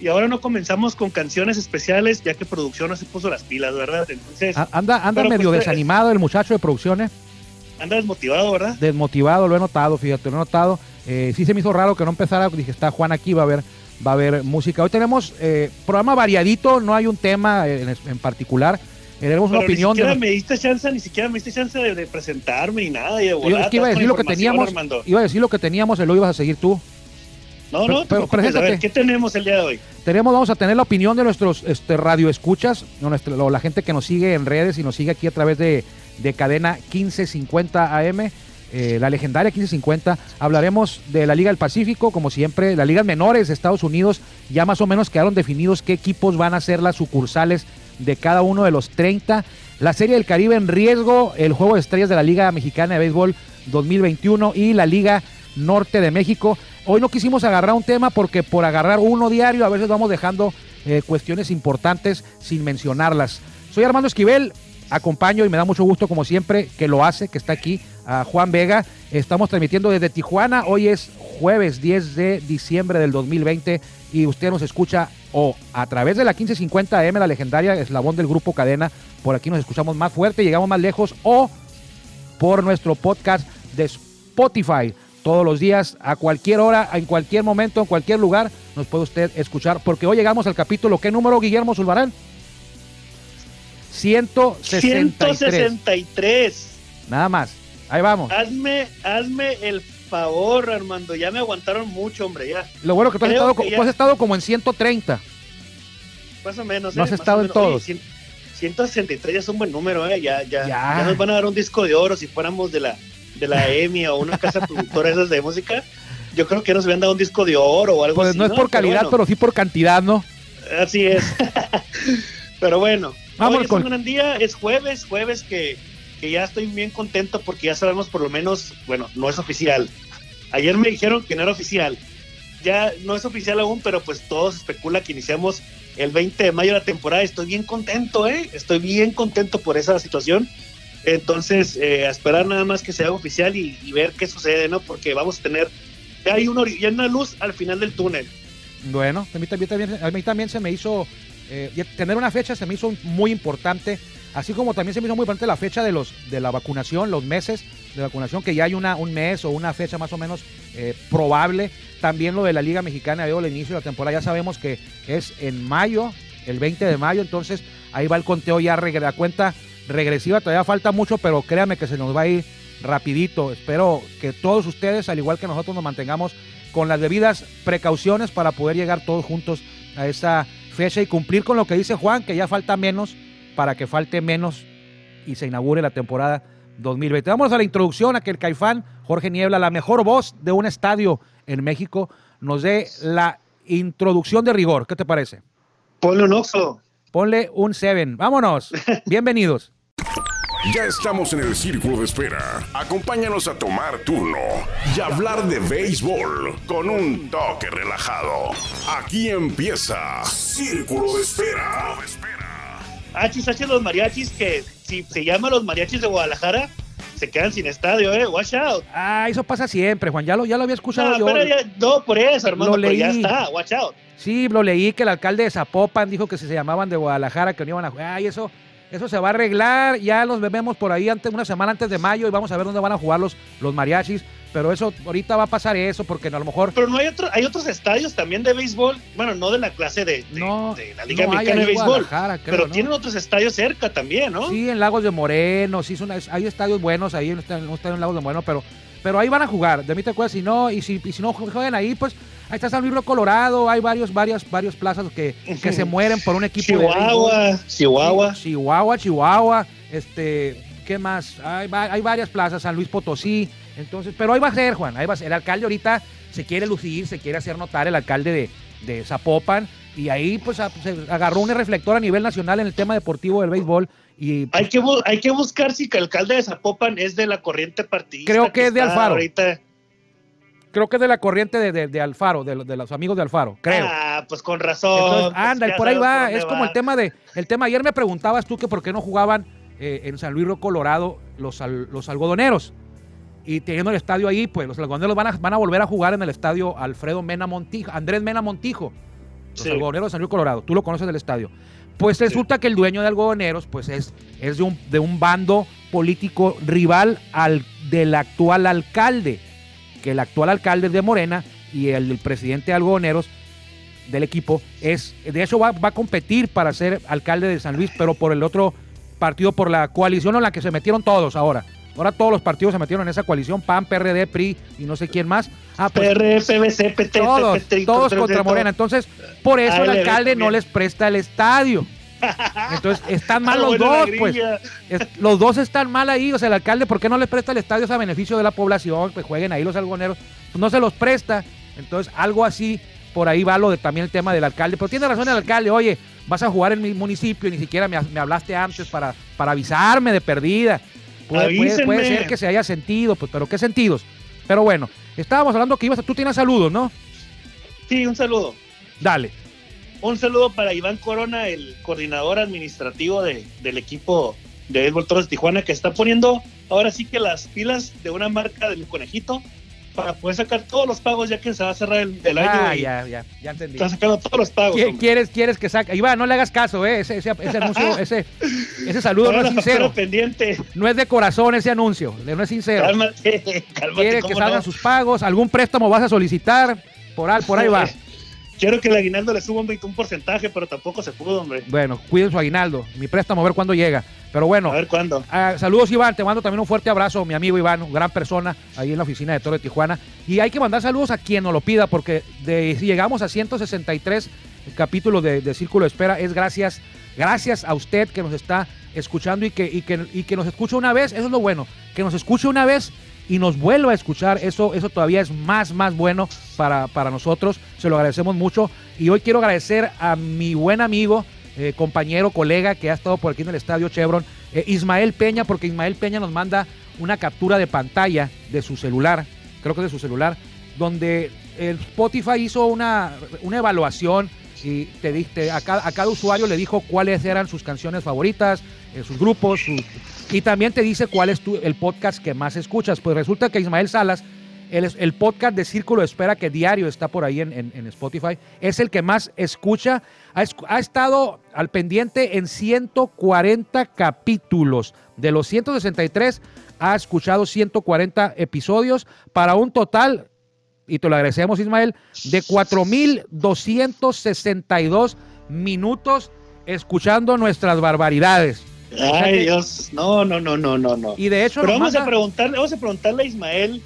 y ahora no comenzamos con canciones especiales, ya que producción no se puso las pilas, ¿verdad? Entonces, A- Anda, anda Pero, medio pues, desanimado el muchacho de producciones, anda desmotivado, ¿verdad? desmotivado, lo he notado, fíjate, lo he notado. Eh, sí se me hizo raro que no empezara, dije, está Juan aquí, va a haber, va a haber música. Hoy tenemos eh, programa variadito, no hay un tema en, en particular. Eh, tenemos una opinión ni siquiera de... me diste chance, ni siquiera me diste chance de, de presentarme ni nada. Y de Yo volar, es que iba a decir lo que teníamos, Armando. iba a decir lo que teníamos, y lo ibas a seguir tú. No, no, pero a ver. ¿qué tenemos el día de hoy? Tenemos, vamos a tener la opinión de nuestros este, radioescuchas, o nuestra- o la gente que nos sigue en redes y nos sigue aquí a través de, de cadena 1550 AM, eh, la legendaria 1550. Hablaremos de la Liga del Pacífico, como siempre, las ligas menores de Estados Unidos. Ya más o menos quedaron definidos qué equipos van a ser las sucursales de cada uno de los 30. La Serie del Caribe en riesgo, el juego de estrellas de la Liga Mexicana de Béisbol 2021 y la Liga Norte de México. Hoy no quisimos agarrar un tema porque por agarrar uno diario a veces vamos dejando eh, cuestiones importantes sin mencionarlas. Soy Armando Esquivel, acompaño y me da mucho gusto como siempre que lo hace, que está aquí, a Juan Vega. Estamos transmitiendo desde Tijuana, hoy es jueves 10 de diciembre del 2020 y usted nos escucha o a través de la 1550 AM, la legendaria eslabón del grupo Cadena, por aquí nos escuchamos más fuerte, llegamos más lejos o por nuestro podcast de Spotify. Todos los días, a cualquier hora, en cualquier momento, en cualquier lugar, nos puede usted escuchar. Porque hoy llegamos al capítulo, ¿qué número, Guillermo Zulbarán? 163. 163. Nada más. Ahí vamos. Hazme, hazme el favor, Armando. Ya me aguantaron mucho, hombre. Ya, Lo bueno que tú has, estado, que ya- tú has estado como en 130. más o menos. No eh, has más estado en todos. Oye, cien- 163 ya es un buen número, ¿eh? Ya, ya, Ya. ya. nos van a dar un disco de oro si fuéramos de la, de la EMI o una casa productora esas de música. Yo creo que nos habían dado un disco de oro o algo Pues así. no es por calidad, bueno, pero sí por cantidad, ¿no? Así es. Pero bueno, Vámonos hoy es con- un gran día, es jueves, jueves que, que ya estoy bien contento porque ya sabemos por lo menos, bueno, no es oficial. Ayer me dijeron que no era oficial. Ya no es oficial aún, pero pues todo se especula que iniciamos el 20 de mayo la temporada. Estoy bien contento, ¿eh? Estoy bien contento por esa situación. Entonces, eh, a esperar nada más que se haga oficial y, ver qué sucede, ¿no? Porque vamos a tener, ya hay una, ya una luz al final del túnel. Bueno, a mí también, a mí también se me hizo, eh, tener una fecha se me hizo muy importante, así como también se me hizo muy importante la fecha de los de la vacunación, los meses de vacunación, que ya hay una, un mes o una fecha más o menos eh, probable. También lo de la Liga Mexicana, veo el inicio de la temporada, ya sabemos que es en mayo, el 20 de mayo, entonces ahí va el conteo ya, la cuenta regresiva, todavía falta mucho, pero créame que se nos va a ir rapidito. Espero que todos ustedes, al igual que nosotros, nos mantengamos con las debidas precauciones para poder llegar todos juntos a esa fecha y cumplir con lo que dice Juan, que ya falta menos para que falte menos y se inaugure la temporada 2020. Vamos a la introducción a que el Caifán, Jorge Niebla, la mejor voz de un estadio en México, nos dé la introducción de rigor. ¿Qué te parece? Ponle un oxo. Ponle un 7. Vámonos. Bienvenidos. Ya estamos en el círculo de espera. Acompáñanos a tomar turno y hablar de béisbol con un toque relajado. Aquí empieza Círculo de Espera. Hachis, hachis los mariachis que si se llaman los mariachis de Guadalajara, se quedan sin estadio, eh. Watch out. Ah, eso pasa siempre, Juan. Ya lo, ya lo había escuchado No, yo. pero ya- no, por eso, hermano, Lo pero ya leí. está, watch out. Sí, lo leí que el alcalde de Zapopan dijo que si se llamaban de Guadalajara, que no iban a jugar. Ay, eso, eso se va a arreglar. Ya los vemos por ahí antes, una semana antes de mayo y vamos a ver dónde van a jugar los, los mariachis. Pero eso, ahorita va a pasar eso, porque a lo mejor. Pero no hay otro, hay otros estadios también de béisbol, bueno, no de la clase de, de- No, de la Liga no ahí de Béisbol, creo, pero ¿no? tienen otros estadios cerca también, ¿no? Sí, en Lagos de Moreno, sí, son, hay estadios buenos ahí, en en un estadio en Lagos de Moreno, pero, pero ahí van a jugar. De mí te acuerdas, si no, y si, y si no juegan ahí, pues ahí está San Luis Colorado, hay varios, varias, varias plazas que, que se mueren por un equipo de béisbol. Chihuahua, Chihuahua. Chihuahua, Chihuahua, este, ¿qué más? Hay, va- hay varias plazas, San Luis Potosí, entonces, pero ahí va a ser, Juan, ahí va a ser. El alcalde ahorita se quiere lucir, se quiere hacer notar, el alcalde de, de Zapopan, y ahí pues a- se agarró un reflector a nivel nacional en el tema deportivo del béisbol, y Hay que, hay que buscar si que el alcalde de Zapopan es de la corriente partidista. Creo que es de Alfaro. Ahorita. Creo que es de la corriente de, de- de Alfaro, de, los- de los amigos de Alfaro, creo. Ah, pues con razón. Entonces, pues anda, y ya por ahí va. Es como va. el tema de. El tema. Ayer me preguntabas tú que por qué no jugaban eh, en San Luis Río Colorado los, al- los algodoneros. Y teniendo el estadio ahí, pues los algodoneros van a, van a volver a jugar en el estadio Alfredo Mena Montijo, Andrés Mena Montijo. los algodoneros de San Luis Colorado, tú lo conoces del estadio. Pues resulta que el dueño de algodoneros pues es, es de, un, de un bando político rival al del actual alcalde, que el actual alcalde de Morena y el, presidente de algodoneros del equipo es, de hecho va, va, a competir para ser alcalde de San Luis, pero por el otro partido, por la coalición en la que se metieron todos ahora. Ahora todos los partidos se metieron en esa coalición, PAN, PRD, PRI y no sé quién más. Ah, pues, PVC, PT, todos, todos contra Morena. Entonces, por eso el alcalde no les presta el estadio. Entonces, están mal los dos, pues. los dos están mal ahí. O sea, el alcalde, ¿por qué no les presta el estadio a beneficio de la población? Pues jueguen ahí los algoneros. Pues no se los presta. Entonces, algo así, por ahí va lo de también el tema del alcalde. Pero tiene razón el alcalde, oye, vas a jugar en mi municipio y ni siquiera me, hablaste antes para, para avisarme de perdida. Puede, puede, ser que se haya sentido, pues, pero ¿qué sentidos? Pero bueno, estábamos hablando que ibas a, tú tienes saludos, ¿no? Sí, un saludo. Dale. Un saludo para Iván Corona, el coordinador administrativo de, del equipo de Béisbol Torres Tijuana, que está poniendo ahora sí que las pilas de una marca del conejito para poder sacar todos los pagos ya que se va a cerrar el, año. Ah, ya, ya, ya entendí. Está sacando todos los pagos. ¿Quieres, quieres que saque? Iván, no le hagas caso, ¿eh? Ese, ese, ese anuncio, ese, ese saludo no es sincero. Pendiente. No es de corazón ese anuncio, no es sincero. Cálmate, cálmate Quiere que salgan sus pagos, algún préstamo vas a solicitar, por por ahí va. Quiero que el aguinaldo le suba un, un porcentaje, pero tampoco se pudo, hombre. Bueno, cuiden su aguinaldo. Mi préstamo, a ver cuándo llega. Pero bueno. A ver cuándo. Ah, saludos, Iván. Te mando también un fuerte abrazo, mi amigo Iván, gran persona, ahí en la oficina de Toro de Tijuana. Y hay que mandar saludos a quien nos lo pida, porque de, si llegamos a 163 capítulos de, de Círculo de Espera, es gracias, gracias a usted que nos está escuchando y que, y que, y que nos escucha una vez. Eso es lo bueno. Que nos escuche una vez y nos vuelva a escuchar, eso, eso todavía es más, más bueno para, para nosotros. Se lo agradecemos mucho. Y hoy quiero agradecer a mi buen amigo, eh, compañero, colega que ha estado por aquí en el estadio Chevron, eh, Ismael Peña, porque Ismael Peña nos manda una captura de pantalla de su celular, creo que de su celular, donde el Spotify hizo una, una evaluación y te diste a cada, a cada, usuario le dijo cuáles eran sus canciones favoritas, eh, sus grupos, y también te dice cuál es tu, el podcast que más escuchas. Pues resulta que Ismael Salas, el, el podcast de Círculo de Espera, que diario está por ahí en, en, en Spotify, es el que más escucha. Ha, ha, estado al pendiente en 140 capítulos. De los 163, ha escuchado 140 episodios para un total y te lo agradecemos, Ismael, de 4.262 minutos escuchando nuestras barbaridades. Ay, Dios, no, no, no, no, no, no. Y de hecho, Pero vamos a preguntarle, vamos a preguntarle a Ismael,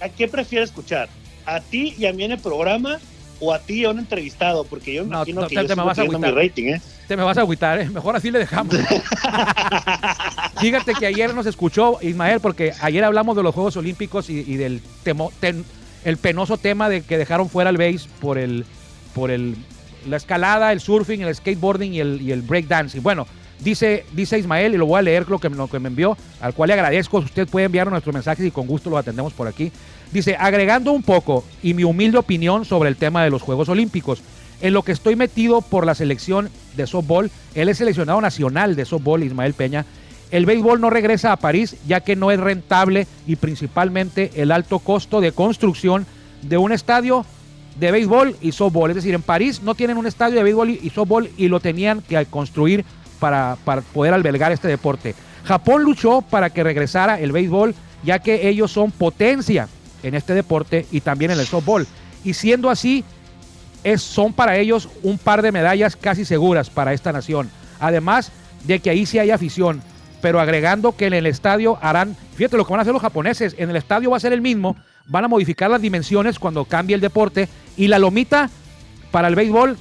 ¿a qué prefiere escuchar? ¿A ti y a mí en el programa o a ti y a un entrevistado? Porque yo no, imagino no, que te, yo te me vas a mi rating, ¿eh? Te me vas a agüitar, ¿eh? Mejor así le dejamos. Fíjate que ayer nos escuchó Ismael, porque ayer hablamos de los Juegos Olímpicos y, y del temo, ten, el penoso tema de que dejaron fuera el base por el por el la escalada, el surfing, el skateboarding y el, y el breakdancing. Bueno, dice, dice Ismael, y lo voy a leer lo que, lo que me envió, al cual le agradezco. Usted puede enviar nuestros mensajes y con gusto los atendemos por aquí. Dice, agregando un poco y mi humilde opinión sobre el tema de los Juegos Olímpicos. En lo que estoy metido por la selección de softball, él es seleccionado nacional de softball, Ismael Peña. El béisbol no regresa a París ya que no es rentable y principalmente el alto costo de construcción de un estadio de béisbol y softball. Es decir, en París no tienen un estadio de béisbol y softball y lo tenían que construir para, poder albergar este deporte. Japón luchó para que regresara el béisbol ya que ellos son potencia en este deporte y también en el softball. Y siendo así, es, son para ellos un par de medallas casi seguras para esta nación. Además de que ahí sí hay afición, pero agregando que en el estadio harán, fíjate lo que van a hacer los japoneses, en el estadio va a ser el mismo, van a modificar las dimensiones cuando cambie el deporte y la lomita para el béisbol,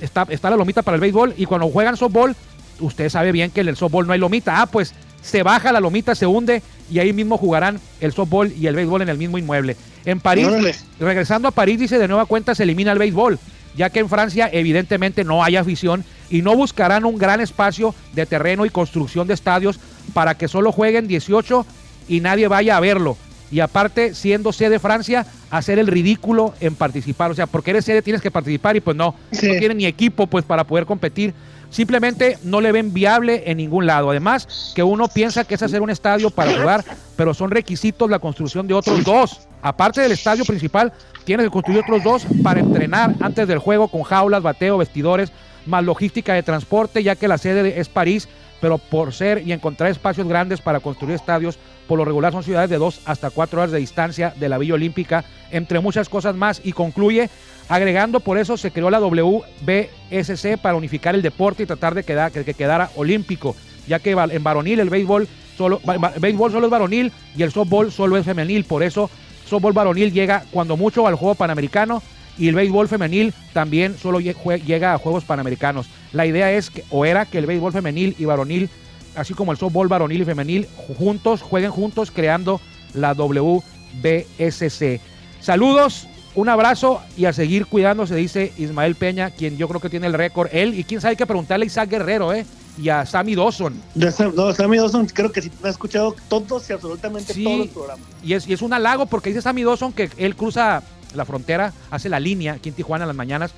está, está la lomita para el béisbol y cuando juegan softball, usted sabe bien que en el softball no hay lomita, ah, pues se baja la lomita, se hunde y ahí mismo jugarán el softball y el béisbol en el mismo inmueble. En París, Órale. regresando a París, dice de nueva cuenta se elimina el béisbol, ya que en Francia evidentemente no hay afición y no buscarán un gran espacio de terreno y construcción de estadios para que solo jueguen 18 y nadie vaya a verlo. Y aparte, siendo sede Francia, hacer el ridículo en participar. O sea, porque eres sede tienes que participar y pues no, Sí. no tienen ni equipo pues para poder competir. Simplemente no le ven viable en ningún lado. Además, que uno piensa que es hacer un estadio para jugar, pero son requisitos la construcción de otros dos. Aparte del estadio principal, tienes que construir otros dos para entrenar antes del juego con jaulas, bateo, vestidores, más logística de transporte, ya que la sede es París, pero por ser y encontrar espacios grandes para construir estadios, por lo regular son ciudades de dos hasta cuatro horas de distancia de la Villa Olímpica, entre muchas cosas más, y concluye agregando por eso se creó la WBSC para unificar el deporte y tratar de quedar, que, quedara olímpico, ya que en varonil el béisbol solo, béisbol solo es varonil y el softball solo es femenil, por eso softball varonil llega cuando mucho al juego panamericano y el béisbol femenil también solo llega a Juegos Panamericanos. La idea es que, o era que el béisbol femenil y varonil, así como el softball varonil y femenil, juntos, jueguen juntos creando la WBSC. Saludos, un abrazo y a seguir cuidándose, dice Ismael Peña, quien yo creo que tiene el récord. Él, y quién sabe, hay que preguntarle a Isaac Guerrero, ¿eh? Y a Sammy Dawson. No, Sammy Dawson creo que sí me ha escuchado todos y absolutamente todos los programas. Y es, y es un halago porque dice Sammy Dawson que él cruza la frontera, hace la línea aquí en Tijuana en las mañanas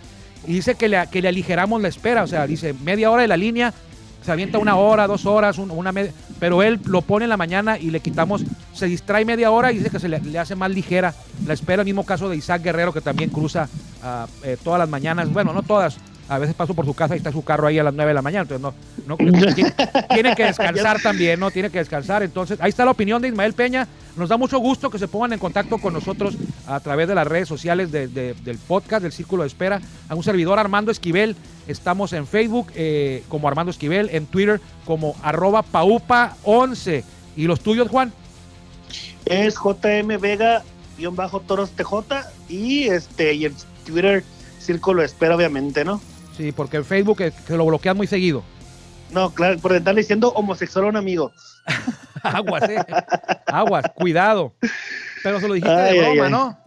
y dice que le, que le aligeramos la espera, o sea, dice media hora de la línea, se avienta una hora, dos horas, una media, pero él lo pone en la mañana y le quitamos, se distrae media hora y dice que se le, hace más ligera la espera, el mismo caso de Isaac Guerrero que también cruza eh, todas las mañanas, bueno, no todas, a veces paso por su casa y está su carro ahí a las 9 de la mañana, entonces no, no tiene, que descansar también, ¿no? Tiene que descansar. Entonces, ahí está la opinión de Ismael Peña. Nos da mucho gusto que se pongan en contacto con nosotros a través de las redes sociales del podcast del Círculo de Espera. A un servidor Armando Esquivel. Estamos en Facebook eh, como Armando Esquivel, en Twitter como arroba paupa11. ¿Y los tuyos, Juan? Es JM Vega bajo Toros TJ y este y en Twitter Círculo de Espera, obviamente, ¿no? Sí, porque en Facebook se lo bloquean muy seguido. No, claro, por estarle diciendo homosexual a un amigo. Aguas, eh. Aguas, cuidado. Pero se lo dijiste de broma, ¿no?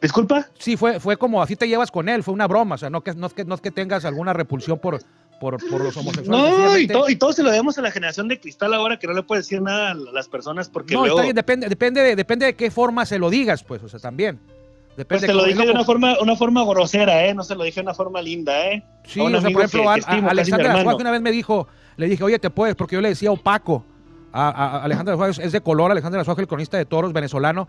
¿Disculpa? Sí, fue, fue como así te llevas con él, fue una broma, o sea, no que, no es que, no es que tengas alguna repulsión por, por, por los homosexuales. No, y, todo, y todo se lo debemos a la generación de cristal ahora que no le puede decir nada a las personas porque no, luego... depende, depende, de, depende de qué forma se lo digas, pues, o sea, también. Depende pues te lo dije de una forma, una forma grosera, ¿eh? No se lo dije de una forma linda, ¿eh? Sí, o sea, por ejemplo, a, Alejandra Suárez una vez me dijo, le dije, oye, te puedes, porque yo le decía opaco. A, Alejandra Suárez es de color, Alejandra Suárez, el cronista de toros venezolano.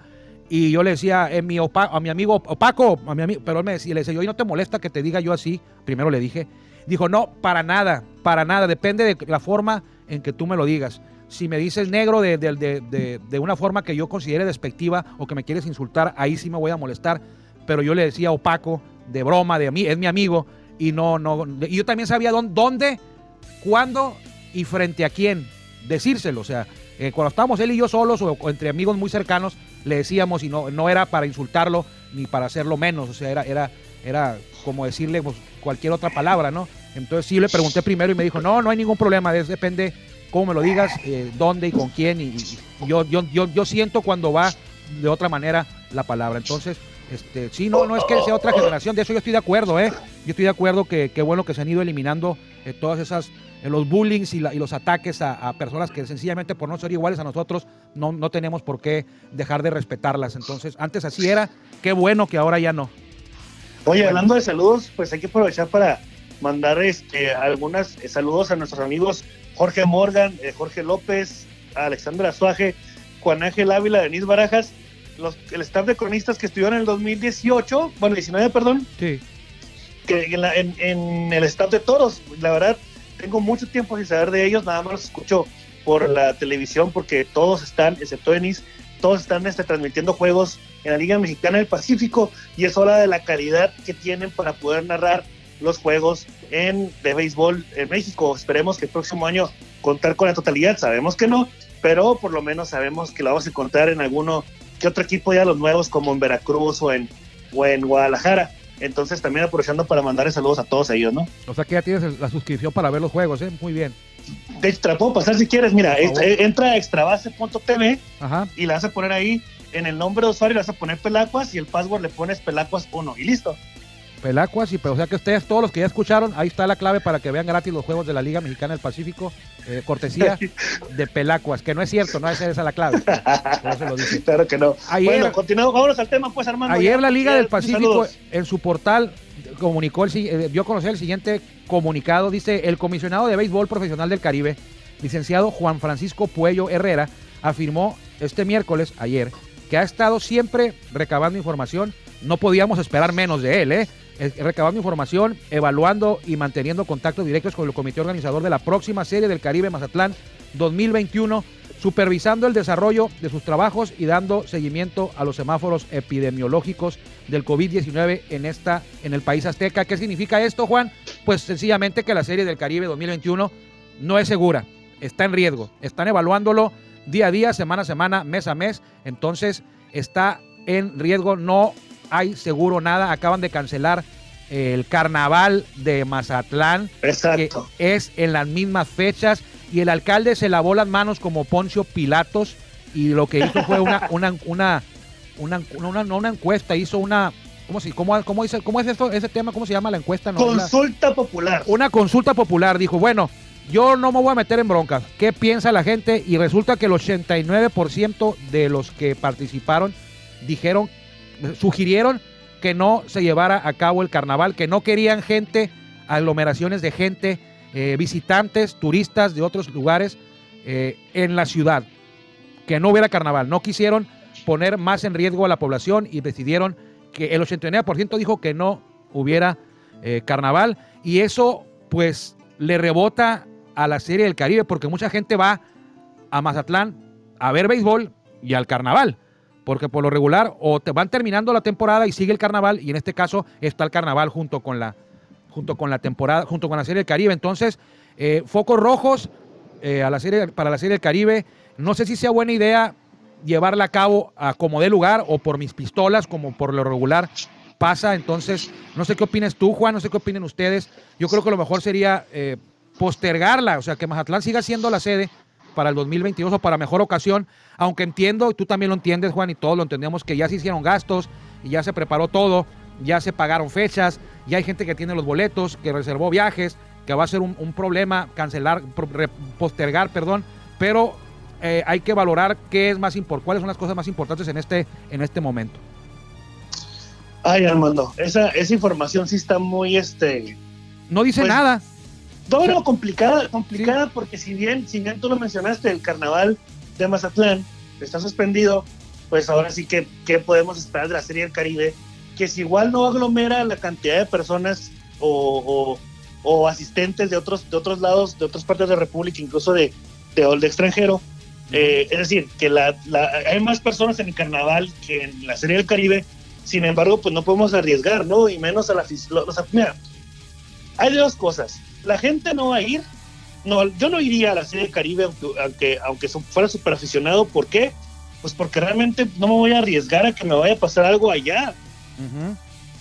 Y yo le decía, eh, mi a mi amigo opaco, a mi amigo, pero él me decía, le decía, oye, ¿no te molesta que te diga yo así? Primero le dije. Dijo, no, para nada, para nada, depende de la forma en que tú me lo digas si me dices negro de, de, una forma que yo considere despectiva o que me quieres insultar, ahí sí me voy a molestar. Pero yo le decía opaco, de broma, de mí, es mi amigo, y no, no, y yo también sabía dónde, cuándo y frente a quién decírselo. O sea, eh, cuando estábamos él y yo solos o, entre amigos muy cercanos, le decíamos y no, no era para insultarlo ni para hacerlo menos. O sea, era, era, era como decirle pues, cualquier otra palabra, ¿no? Entonces sí le pregunté primero y me dijo, no, no hay ningún problema, depende cómo me lo digas, eh, dónde y con quién. Y, yo, yo, yo, yo siento cuando va de otra manera la palabra. Entonces, este, sí, no, no es que sea otra generación, de eso yo estoy de acuerdo, ¿eh? Yo estoy de acuerdo que, qué bueno que se han ido eliminando eh, todas esas, eh, los bullying y, los ataques a, personas que sencillamente por no ser iguales a nosotros no, no tenemos por qué dejar de respetarlas. Entonces, antes así era, qué bueno que ahora ya no. Oye, hablando de saludos, pues hay que aprovechar para mandar este, algunos saludos a nuestros amigos Jorge Morgan, eh, Jorge López, Alexandra Suaje, Juan Ángel Ávila, Denis Barajas, los, el staff de cronistas que estuvieron en el 2018, bueno, 19, perdón. Sí. Que en, el staff de toros, la verdad, tengo mucho tiempo sin saber de ellos, nada más los escucho por la televisión porque todos están, excepto Denis, todos están este, transmitiendo juegos en la Liga Mexicana del Pacífico y es hora de la calidad que tienen para poder narrar los juegos en, de béisbol en México. Esperemos que el próximo año contar con la totalidad, sabemos que no, pero por lo menos sabemos que la vamos a encontrar en alguno que otro equipo ya los nuevos como en Veracruz o en, o en Guadalajara. Entonces también aprovechando para mandarles saludos a todos ellos, ¿no? O sea que ya tienes la suscripción para ver los juegos, ¿eh? Muy bien. De extra, puedo pasar si quieres, mira, entra a extrabase.tv y le vas a poner ahí en el nombre de usuario, le vas a poner Pelacuas y el password le pones Pelacuas1 y listo. Pelacuas, y pero o sea que ustedes, todos los que ya escucharon, ahí está la clave para que vean gratis los juegos de la Liga Mexicana del Pacífico, eh, cortesía de Pelacuas, que no es cierto, no es esa la clave. lo Claro que no. Ayer, bueno, continuamos, vámonos al tema, pues, Armando. Ayer la Liga del Pacífico, en su portal, comunicó, el, eh, dio a conocer el siguiente comunicado. Dice, el comisionado de béisbol profesional del Caribe, licenciado Juan Francisco Puello Herrera, afirmó este miércoles, ayer, que ha estado siempre recabando información. No podíamos esperar menos de él, ¿eh? Eh, Recabando información, evaluando y manteniendo contactos directos con el comité organizador de la próxima serie del Caribe Mazatlán 2021, supervisando el desarrollo de sus trabajos y dando seguimiento a los semáforos epidemiológicos del COVID-19 en esta en el país azteca. ¿Qué significa esto, Juan? Pues sencillamente que la serie del Caribe 2021 no es segura, está en riesgo. Están evaluándolo día a día, semana a semana, mes a mes. Entonces está en riesgo, no hay seguro nada. Acaban de cancelar el carnaval de Mazatlán, que Exacto. es en las mismas fechas. Y el alcalde se lavó las manos como Poncio Pilatos y lo que hizo fue una, una, una, una, una, encuesta, hizo una... ¿Cómo, si, cómo, cómo, dice- cómo es esto, ese tema? ¿Cómo se llama la encuesta? No, la- Consulta popular. una consulta popular. Dijo, bueno, yo no me voy a meter en broncas. ¿Qué piensa la gente? Y resulta que el 89% de los que participaron dijeron, sugirieron que no se llevara a cabo el carnaval, que no querían gente, aglomeraciones de gente, eh, visitantes, turistas de otros lugares eh, en la ciudad, que no hubiera carnaval. No quisieron poner más en riesgo a la población y decidieron que el 89% dijo que no hubiera eh, carnaval y eso pues le rebota a la serie del Caribe porque mucha gente va a Mazatlán a ver béisbol y al carnaval. Porque por lo regular o te van terminando la temporada y sigue el carnaval y en este caso está el carnaval junto con la, junto con la temporada, junto con la serie del Caribe. Entonces, eh, focos rojos eh, para la serie del Caribe. No sé si sea buena idea llevarla a cabo como dé lugar o por mis pistolas, como por lo regular pasa. Entonces, no sé qué opinas tú, Juan, no sé qué opinen ustedes. Yo creo que lo mejor sería eh, postergarla, o sea, que Mazatlán siga siendo la sede para el 2022 o para mejor ocasión, aunque entiendo, y tú también lo entiendes, Juan, y todos lo entendemos, que ya se hicieron gastos y ya se preparó todo, ya se pagaron fechas, ya hay gente que tiene los boletos, que reservó viajes, que va a ser un, un problema cancelar, postergar, perdón, pero eh, hay que valorar qué es más cuáles son las cosas más importantes en este, en este momento. Ay, Armando, esa, esa información sí está muy, este, No dice Pues, nada. Todo lo complicada, complicada porque si bien, si bien tú lo mencionaste, el carnaval de Mazatlán está suspendido, pues ahora sí que, ¿qué podemos esperar de la Serie del Caribe? Que si igual no aglomera la cantidad de personas o, o- o asistentes de otros, de otros lados, de otras partes de la República, incluso de, de, de extranjero, eh, es decir, que la, la- hay más personas en el carnaval que en la Serie del Caribe, sin embargo, pues no podemos arriesgar, ¿no? Y menos a la. O sea, mira, hay dos cosas. La gente no va a ir. No, yo no iría a la Serie del Caribe aunque, aunque, fuera súper aficionado. ¿Por qué? Pues porque realmente no me voy a arriesgar a que me vaya a pasar algo allá.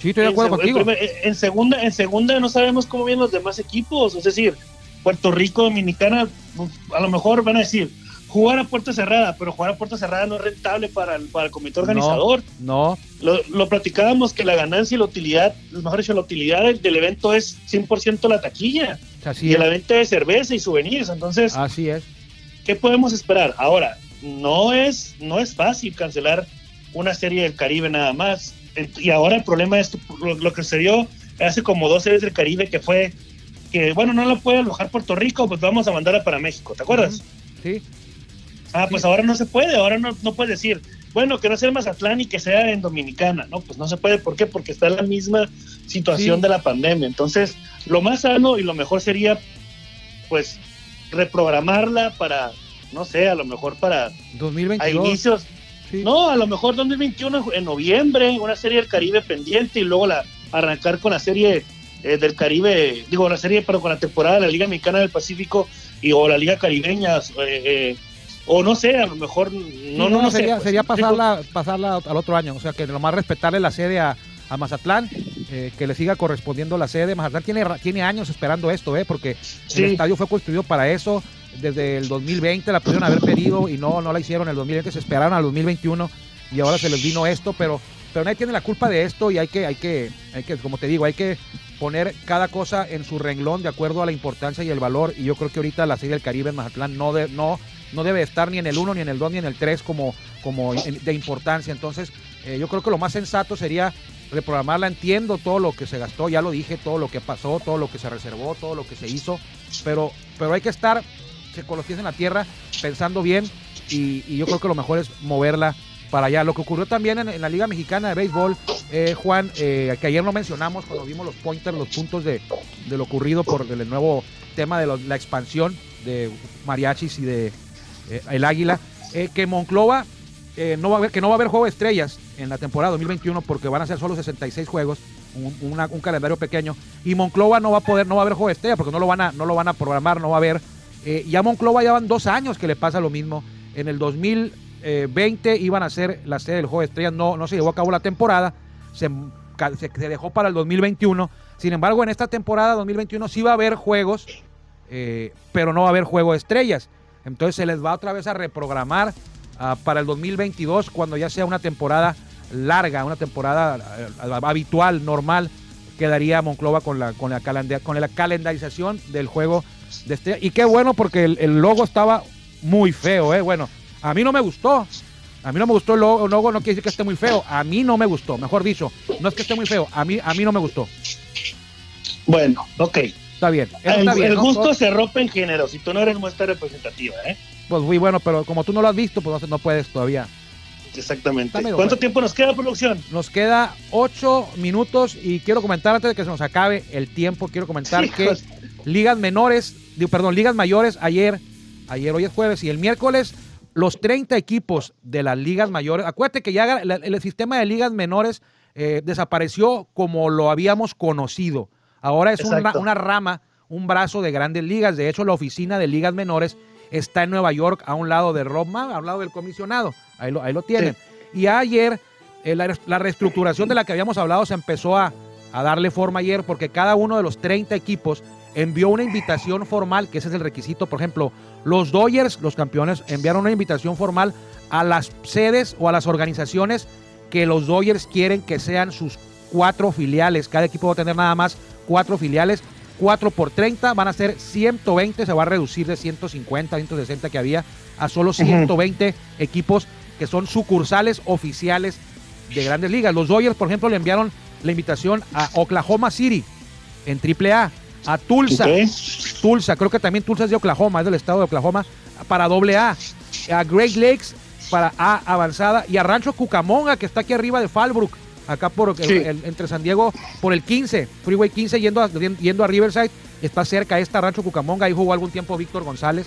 Sí, estoy de acuerdo en contigo. primer- En, segunda, en segunda no sabemos cómo vienen los demás equipos. Es decir, Puerto Rico, Dominicana, a lo mejor van a decir jugar a puerta cerrada, pero jugar a puerta cerrada no es rentable para el, para el comité organizador. No, Lo, lo platicábamos que la ganancia y la utilidad, mejor dicho, la utilidad del, del evento es 100% la taquilla así y es. la venta de cerveza y souvenirs. Entonces, Así es. ¿qué podemos esperar? Ahora, no es, no es fácil cancelar una serie del Caribe nada más. Y ahora el problema es lo, lo que se dio hace como dos series del Caribe que fue que, bueno, no la puede alojar Puerto Rico, pues vamos a mandarla para México, ¿te acuerdas? Sí. Ah, pues ahora no se puede, ahora no, no puedes decir, bueno, que no sea en Mazatlán y que sea en Dominicana, ¿no? Pues no se puede, ¿por qué? Porque está en la misma situación Sí. de la pandemia. Entonces, lo más sano y lo mejor sería, pues, reprogramarla para, no sé, a lo mejor para a 2022. inicios, sí. no, a lo mejor 2021 en noviembre, una serie del Caribe pendiente y luego la arrancar con la serie eh, del Caribe, digo, la serie, pero con la temporada de la Liga Mexicana del Pacífico y o la Liga Caribeña, eh, eh, o no sé, a lo mejor, no, Sí, no, no, sería, pues, sería pasarla, pasarla al otro año. O sea, que nomás respetarle la sede a, a Mazatlán, eh, que le siga correspondiendo la sede. Mazatlán tiene, tiene años esperando esto, ¿eh? porque Sí. el estadio fue construido para eso. Desde el 2020 la pudieron haber pedido y no, no la hicieron en el 2020, se esperaron al 2021 y ahora se les vino esto, pero, pero nadie tiene la culpa de esto y hay que, hay que, hay que, como te digo, hay que poner cada cosa en su renglón de acuerdo a la importancia y el valor. Y yo creo que ahorita la Serie del Caribe en Mazatlán no, de, no, no debe estar ni en el 1, ni en el 2, ni en el 3 como, como de importancia. Entonces, eh, yo creo que lo más sensato sería reprogramarla. Entiendo todo lo que se gastó, ya lo dije, todo lo que pasó, todo lo que se reservó, todo lo que se hizo, pero, pero hay que estar con los pies en la tierra, pensando bien y, yo creo que lo mejor es moverla para allá. Lo que ocurrió también en, la Liga Mexicana de Béisbol, eh, Juan, eh, que ayer no mencionamos cuando vimos los pointers, los puntos de, lo ocurrido por el nuevo tema de la expansión de mariachis y de eh, el Águila, que Monclova no va a haber, que no va a haber juego de estrellas en la temporada 2021 porque van a ser solo 66 juegos, un, calendario pequeño, y Monclova no va a poder, no va a haber juego de estrellas porque no lo van a, no lo van a programar, no va a haber. ya Monclova ya van dos años que le pasa lo mismo en el 2020 iban a ser la sede del Juego de Estrellas, no, no se llevó a cabo la temporada, se, dejó para el 2021. Sin embargo, en esta temporada 2021 sí va a haber juegos, eh, pero no va a haber Juego de Estrellas. Entonces se les va otra vez a reprogramar ah, para el 2022 cuando ya sea una temporada larga, una temporada eh, habitual, normal, quedaría Monclova con la, con la, con la calendarización del juego de estrellas. Y qué bueno porque el logo estaba muy feo, ¿eh? Bueno, a mí no me gustó. A mí no me gustó el logo, no quiere decir que esté muy feo. A mí no me gustó, mejor dicho. No es que esté muy feo, a mí, a mí no me gustó. Bueno, ok. Está bien. El, gusto se rompe en género, si tú no eres muestra representativa, ¿eh? Pues muy bueno, pero como tú no lo has visto, pues no, puedes todavía. Exactamente. ¿Cuánto tiempo nos queda, producción? Nos queda ocho minutos y quiero comentar antes de que se nos acabe el tiempo, quiero comentar que ligas menores, perdón, ligas mayores ayer ayer, hoy es jueves, y el miércoles los 30 equipos de las ligas mayores, acuérdate que ya el, sistema de ligas menores eh, desapareció como lo habíamos conocido. Ahora es una, rama, un brazo de grandes ligas. De hecho, la oficina de ligas menores está en Nueva York, a un lado de Rob a un lado del comisionado. Ahí lo, ahí lo tienen. Y ayer eh, la, reestructuración de la que habíamos hablado se empezó a, a darle forma ayer porque cada uno de los 30 equipos envió una invitación formal, que ese es el requisito. Por ejemplo, los Dodgers, los campeones, enviaron una invitación formal a las sedes o a las organizaciones que los Dodgers quieren que sean sus cuatro filiales. Cada equipo va a tener nada más cuatro filiales. 4 por 30 van a ser 120, se va a reducir de 150, 160 que había a solo 120 equipos que son sucursales oficiales de grandes ligas. Los Dodgers, por ejemplo, le enviaron la invitación a Oklahoma City en AAA a Tulsa. Tulsa, creo que también Tulsa es de Oklahoma, es del estado de Oklahoma, para doble A. A Great Lakes para A avanzada y a Rancho Cucamonga, que está aquí arriba de Fallbrook, acá por entre San Diego, por el 15, Freeway 15, yendo a, yendo a Riverside, está cerca esta Rancho Cucamonga, ahí jugó algún tiempo Víctor González.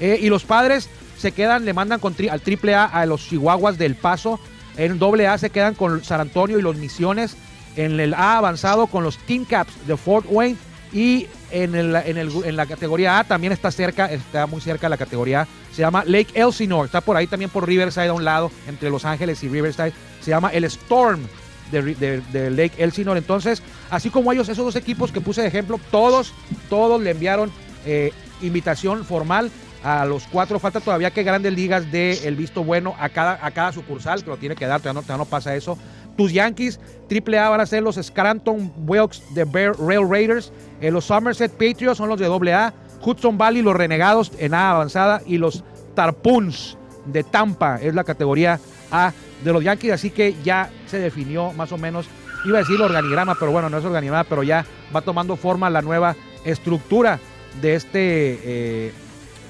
Eh, y los padres se quedan, le mandan con al triple A a los Chihuahuas del Paso. En doble A se quedan con San Antonio y los Misiones. En el A avanzado con los Team Caps de Fort Wayne y en, el, en, el, en, la categoría A también está cerca, está muy cerca de la categoría A. Se llama Lake Elsinore, está por ahí también por Riverside a un lado, entre Los Ángeles y Riverside. Se llama el Storm de, Lake Elsinore. Entonces, así como ellos, esos dos equipos que puse de ejemplo, todos, todos le enviaron eh, invitación formal a los cuatro. Falta todavía que grandes ligas dé el visto bueno a cada, a cada sucursal, que lo tiene que dar, todavía no, todavía no pasa eso. Tus Yankees AAA van a ser los Scranton Wilkes de Bear Rail Raiders. Eh, los Somerset Patriots son los de AA. Hudson Valley, los Renegados en A avanzada. Y los Tarpoons de Tampa es la categoría A de los Yankees. Así que ya se definió más o menos, iba a decir organigrama, pero bueno, no es organigrama, pero ya va tomando forma la nueva estructura de este eh,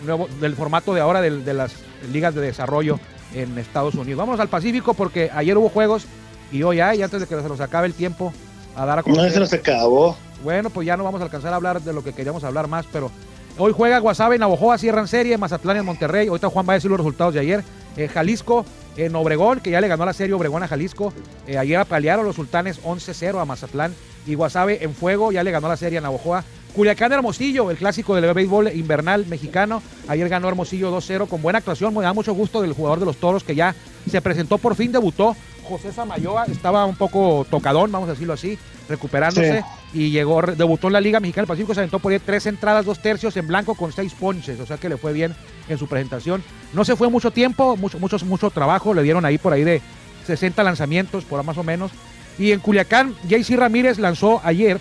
nuevo, del formato de ahora de, de las ligas de desarrollo en Estados Unidos. Vamos al Pacífico porque ayer hubo juegos y hoy hay, antes de que se nos acabe el tiempo, a dar a conocer. No, se nos acabó. Bueno, pues ya no vamos a alcanzar a hablar de lo que queríamos hablar más, pero hoy juega Guasave, Navojoa, cierran serie, Mazatlán en Monterrey. Ahorita Juan va a decir los resultados de ayer. Eh, Jalisco en Obregón, que ya le ganó la serie Obregón a Jalisco. Eh, ayer apalearon los sultanes 11-0 a Mazatlán. Y Guasave en fuego, ya le ganó la serie a Navojoa. Culiacán Hermosillo, el clásico del béisbol invernal mexicano. Ayer ganó Hermosillo 2-0 con buena actuación. Me da mucho gusto del jugador de los toros que ya se presentó por fin, debutó José Samayoa estaba un poco tocadón, vamos a decirlo así, recuperándose y llegó, debutó en la Liga Mexicana del Pacífico, se aventó por ahí tres entradas, dos tercios en blanco con seis ponches, o sea que le fue bien en su presentación. No se fue mucho tiempo, mucho, mucho, mucho trabajo, le dieron ahí por ahí de 60 lanzamientos, por más o menos. Y en Culiacán, JC Ramírez lanzó ayer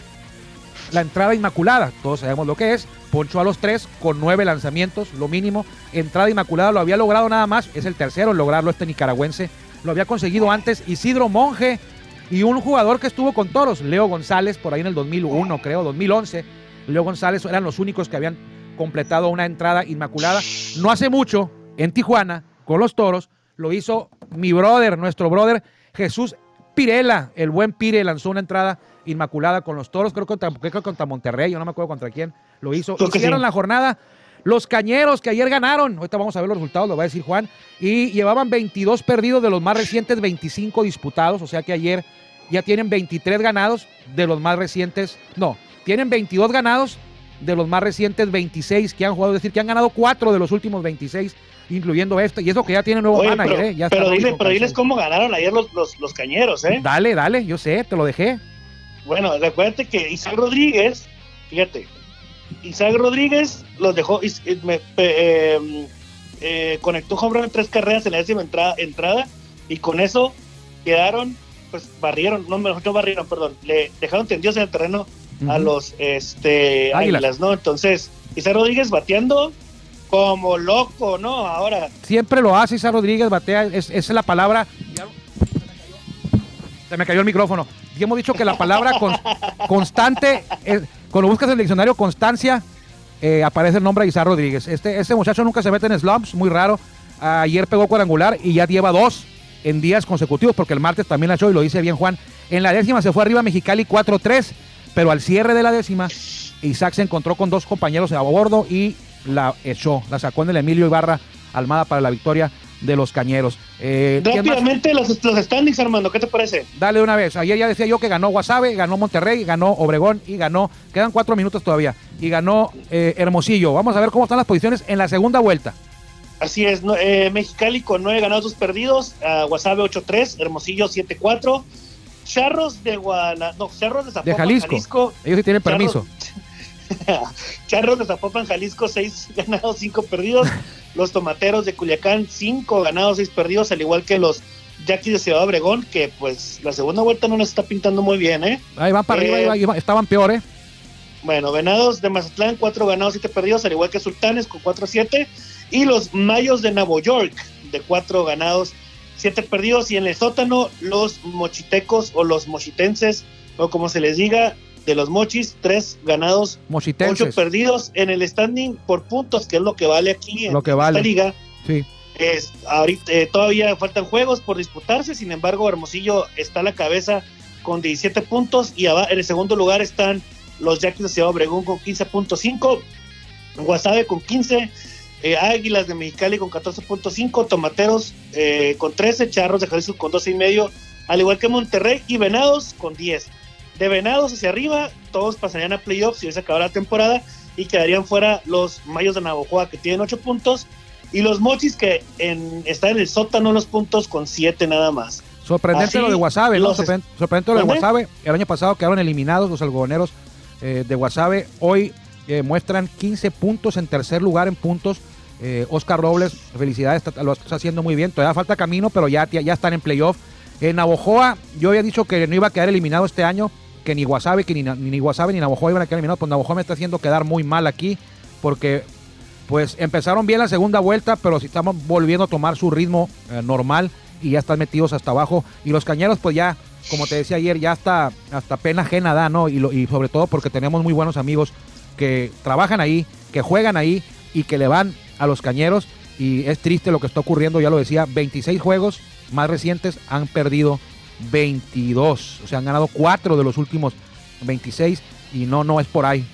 la entrada inmaculada, todos sabemos lo que es, ponchó a los tres con nueve lanzamientos, lo mínimo. Entrada inmaculada lo había logrado nada más, es el tercero en lograrlo este nicaragüense lo había conseguido antes Isidro Monje. Y un jugador que estuvo con Toros, Leo González, por ahí en el 2001, creo, 2011. Leo González eran los únicos que habían completado una entrada inmaculada. No hace mucho, en Tijuana, con los Toros, lo hizo mi brother, nuestro brother Jesús Pirela. El buen Pire lanzó una entrada inmaculada con los Toros, creo que contra, creo contra Monterrey, yo no me acuerdo contra quién lo hizo. Creo que Hicieron sí. la jornada los Cañeros, que ayer ganaron, ahorita vamos a ver los resultados, lo va a decir Juan, y llevaban 22 perdidos de los más recientes 25 disputados, o sea que ayer ya tienen 23 ganados de los más recientes, no, tienen 22 ganados de los más recientes 26 que han jugado, es decir, que han ganado 4 de los últimos 26, incluyendo este, y eso que ya tiene nuevo Oye, manager, pero, ¿eh? Ya está pero, dile- Robinson pero diles cómo ganaron ayer los, los, los cañeros, ¿eh? Dale, dale, yo sé, te lo dejé. Bueno, recuérdate que Isaac Rodríguez, fíjate, Isaac Rodríguez los dejó, is- me- pe- eh, eh, conectó home run en tres carreras en la décima entrada, entrada y con eso quedaron, pues barrieron, no, mejor no barrieron, perdón, le dejaron tendidos en el terreno a los este, Águilas. águilas, ¿no? Entonces, Isaac Rodríguez bateando como loco, ¿no? Ahora, Siempre lo hace Isa Rodríguez, batea, es, esa es la palabra. Se me cayó el micrófono. Y hemos dicho que la palabra con- constante, eh, cuando buscas en el diccionario constancia, eh, aparece el nombre de Isa Rodríguez. Este, este muchacho nunca se mete en slumps, muy raro. Ayer pegó cuadrangular y ya lleva dos en días consecutivos, porque el martes también la echó y lo dice bien Juan. En la décima se fue arriba Mexicali 4-3, pero al cierre de la décima, Isaac se encontró con dos compañeros a bordo y la echó, la sacó en el Emilio Ibarra Almada para la victoria de los cañeros. Eh, rápidamente los, los standings, Armando, ¿qué te parece? Dale una vez. Ayer ya decía yo que ganó Guasave, ganó Monterrey, ganó Obregón y ganó. Quedan cuatro minutos todavía. Y ganó eh, Hermosillo. Vamos a ver cómo están las posiciones en la segunda vuelta. Así es, no- eh, Mexicali con nueve ganados, dos perdidos, uh, Guasave 8-3, Hermosillo 7-4, Charros de Guadalajara, no, Charros de Zapopan, De Jalisco. Ellos sí tienen Charros- permiso. Charros de Zapopan, Jalisco, 6 ganados, 5 perdidos. Los Tomateros de Culiacán, 5 ganados, 6 perdidos, al igual que los Yaquis de Ciudad Obregón, que pues la segunda vuelta no les está pintando muy bien, ¿eh? Ahí van para Eh, arriba, ahí va- ahí va- estaban peores. Bueno, Venados de Mazatlán, 4 ganados, 7 perdidos, al igual que Sultanes con 4-7. Y los Mayos de Nuevo York, de 4 ganados, 7 perdidos. Y en el sótano, los Mochitecos o los Mochitenses, o como se les diga, de los Mochis, 3 ganados, 8 Mochitenses. perdidos. En el standing por puntos, que es lo que vale aquí en Lo que vale. esta liga. Sí. Es, ahorita eh, todavía faltan juegos por disputarse, sin embargo, Hermosillo está a la cabeza con 17 puntos y en el segundo lugar están los Yaquis de Ciudad Obregón con 15.5, Guasave con 15, eh, Águilas de Mexicali con 14.5, Tomateros eh, con 13, Charros de Jalisco con 12 y medio, al igual que Monterrey y Venados con 10. De Venados hacia arriba, todos pasarían a playoffs si se acabara la temporada y quedarían fuera los Mayos de Navajoa que tienen 8 puntos y los Mochis que en, están en el sótano los puntos con 7 nada más. Sorprendente Así lo de Guasave, ¿no? Sorprendente lo de. Guasave. El año pasado quedaron eliminados los algodoneros eh, de Guasave. Hoy eh, muestran 15 puntos en tercer lugar en puntos. Eh, Oscar Robles, felicidades, está- lo está haciendo muy bien. Todavía falta camino, pero ya, ya, ya están en playoff. En Navojoa, yo había dicho que no iba a quedar eliminado este año, que ni Guasave, que ni, ni Guasave ni Navojoa iban a quedar eliminados. Pues Navojoa me está haciendo quedar muy mal aquí, porque pues empezaron bien la segunda vuelta, pero si estamos volviendo a tomar su ritmo eh, normal y ya están metidos hasta abajo. Y los cañeros, pues ya, como te decía ayer, ya hasta, hasta pena ajena da, ¿no? Y, y sobre todo porque tenemos muy buenos amigos que trabajan ahí, que juegan ahí y que le van a los cañeros. Y es triste lo que está ocurriendo, ya lo decía, 26 juegos más recientes han perdido 22. O sea, han ganado 4 de los últimos 26 y no, no es por ahí.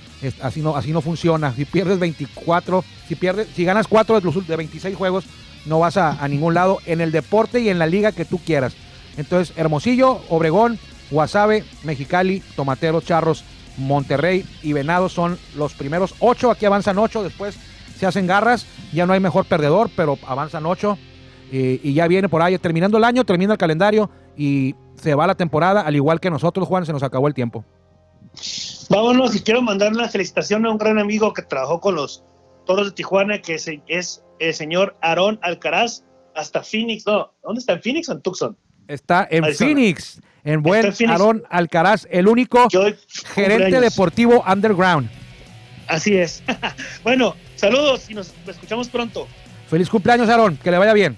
Así, no, así no funciona. Si pierdes 24, si, pierdes, si ganas 4 de los de 26 juegos, no vas a, a ningún lado en el deporte y en la liga que tú quieras. Entonces, Hermosillo, Obregón, Guasave, Mexicali, Tomateros, Charros, Monterrey y Venados son los primeros 8. Aquí avanzan 8, después se hacen garras. Ya no hay mejor perdedor, pero avanzan 8. Eh, y ya viene por ahí, terminando el año, termina el calendario y se va la temporada, al igual que nosotros, Juan, se nos acabó el tiempo. Vámonos y quiero mandar una felicitación a un gran amigo que trabajó con los Toros de Tijuana, que es, es el señor Aarón Alcaraz, hasta Phoenix. No, ¿dónde está? ¿En Phoenix o en Tucson? Está en Arizona. Phoenix, en buen. Aarón Alcaraz, el único gerente deportivo underground. Así es. bueno, saludos y nos escuchamos pronto. Feliz cumpleaños, Aarón, que le vaya bien.